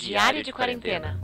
Diário de Quarentena.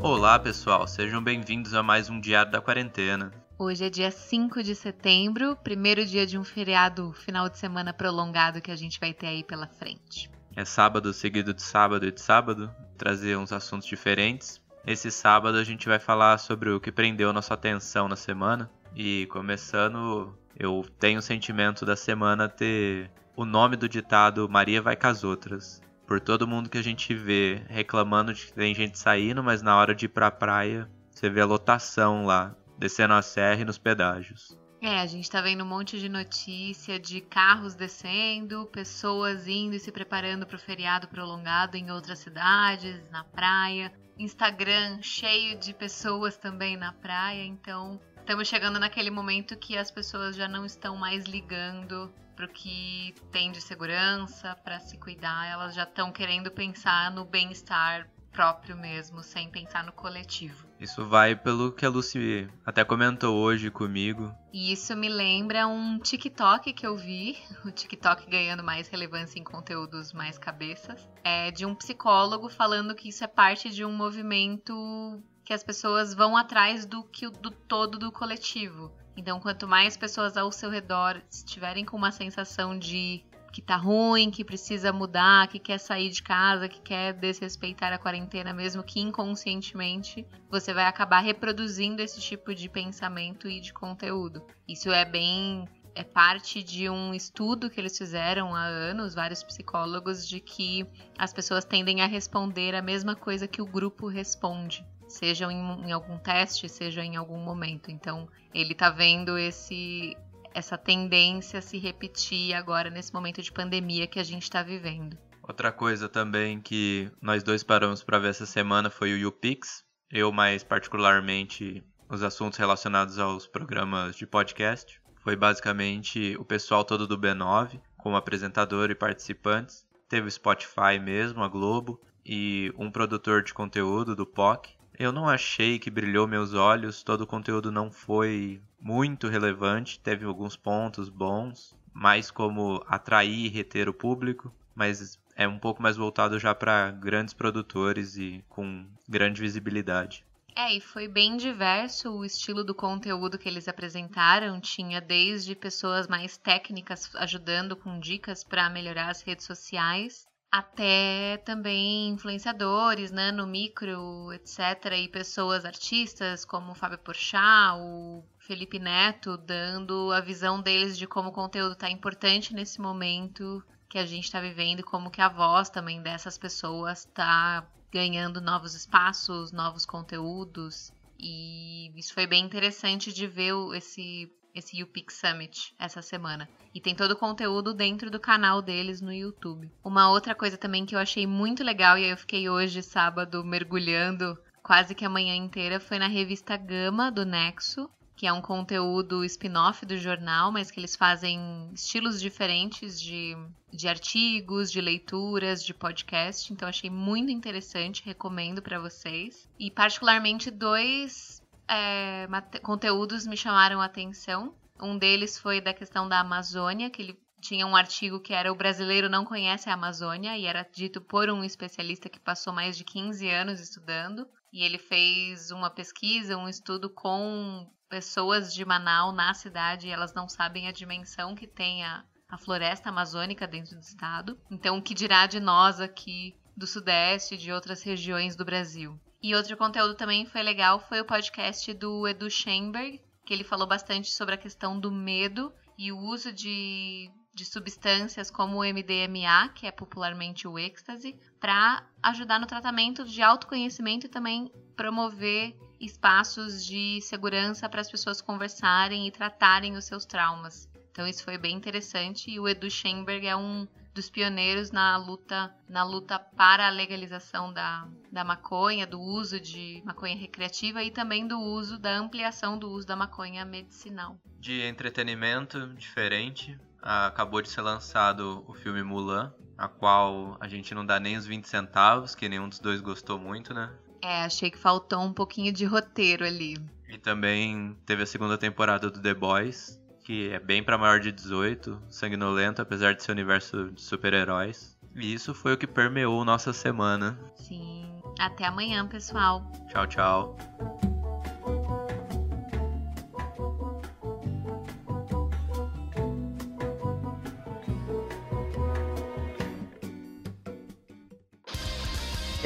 Olá, pessoal, sejam bem-vindos a mais um Diário da Quarentena. Hoje é dia 5 de setembro, primeiro dia de um feriado final de semana prolongado que a gente vai ter aí pela frente. É sábado seguido de sábado e de sábado, trazer uns assuntos diferentes. Esse sábado a gente vai falar sobre o que prendeu nossa atenção na semana. E começando, eu tenho o sentimento da semana ter o nome do ditado Maria vai com as outras. Por todo mundo que a gente vê reclamando de que tem gente saindo, mas na hora de ir pra praia, você vê a lotação lá, descendo a serra e nos pedágios. É, a gente tá vendo um monte de notícia de carros descendo, pessoas indo e se preparando para o feriado prolongado em outras cidades, na praia. Instagram cheio de pessoas também na praia, então estamos chegando naquele momento que as pessoas já não estão mais ligando pro que tem de segurança, para se cuidar, elas já estão querendo pensar no bem-estar próprio mesmo, sem pensar no coletivo. Isso vai pelo que a Lucy até comentou hoje comigo. E isso me lembra um TikTok que eu vi, o TikTok ganhando mais relevância em conteúdos mais cabeças, é de um psicólogo falando que isso é parte de um movimento que as pessoas vão atrás do que do todo do coletivo. Então, quanto mais pessoas ao seu redor estiverem com uma sensação de que tá ruim, que precisa mudar, que quer sair de casa, que quer desrespeitar a quarentena, mesmo que inconscientemente, você vai acabar reproduzindo esse tipo de pensamento e de conteúdo. Isso é bem é parte de um estudo que eles fizeram há anos, vários psicólogos, de que as pessoas tendem a responder a mesma coisa que o grupo responde seja em, em, algum teste, seja em algum momento. Então, ele está vendo esse essa tendência se repetir agora nesse momento de pandemia que a gente está vivendo. Outra coisa também que nós dois paramos para ver essa semana foi o YouPix. Eu mais particularmente os assuntos relacionados aos programas de podcast. Foi basicamente o pessoal todo do B9, como apresentador e participantes. Teve o Spotify mesmo, a Globo, e um produtor de conteúdo do POC. Eu não achei que brilhou meus olhos, todo o conteúdo não foi muito relevante, teve alguns pontos bons, mais como atrair e reter o público, mas é um pouco mais voltado já para grandes produtores e com grande visibilidade. É, e foi bem diverso o estilo do conteúdo que eles apresentaram. Tinha desde pessoas mais técnicas ajudando com dicas para melhorar as redes sociais, até também influenciadores, né, no micro, etc, e pessoas artistas como o Fábio Porchat, o Felipe Neto, dando a visão deles de como o conteúdo está importante nesse momento que a gente está vivendo, como que a voz também dessas pessoas está ganhando novos espaços, novos conteúdos. E isso foi bem interessante de ver esse esse UPix Summit essa semana. E tem todo o conteúdo dentro do canal deles no YouTube. Uma outra coisa também que eu achei muito legal, e aí eu fiquei hoje, sábado, mergulhando quase que a manhã inteira, foi na revista Gama do Nexo, que é um conteúdo spin-off do jornal, mas que eles fazem estilos diferentes de, de artigos, de leituras, de podcast. Então achei muito interessante, recomendo para vocês. E particularmente dois é, conteúdos me chamaram a atenção. Um deles foi da questão da Amazônia, que ele tinha um artigo que era O Brasileiro Não Conhece a Amazônia, e era dito por um especialista que passou mais de 15 anos estudando. E ele fez uma pesquisa, um estudo com pessoas de Manaus na cidade e elas não sabem a dimensão que tem a, a floresta amazônica dentro do estado. Então, o que dirá de nós aqui do Sudeste e de outras regiões do Brasil? E outro conteúdo também foi legal foi o podcast do Edu Schenberg, que ele falou bastante sobre a questão do medo e o uso de, de substâncias como o MDMA, que é popularmente o êxtase, para ajudar no tratamento de autoconhecimento e também promover espaços de segurança para as pessoas conversarem e tratarem os seus traumas. Então isso foi bem interessante e o Edu Schenberg é um dos pioneiros na luta na luta para a legalização da, da maconha, do uso de maconha recreativa e também do uso da ampliação do uso da maconha medicinal. De entretenimento diferente, acabou de ser lançado o filme Mulan, a qual a gente não dá nem os 20 centavos, que nenhum dos dois gostou muito, né? É, achei que faltou um pouquinho de roteiro ali. E também teve a segunda temporada do The Boys, que é bem para maior de 18, sanguinolento, apesar de ser universo de super-heróis. E isso foi o que permeou nossa semana. Sim. Até amanhã, pessoal. Tchau, tchau.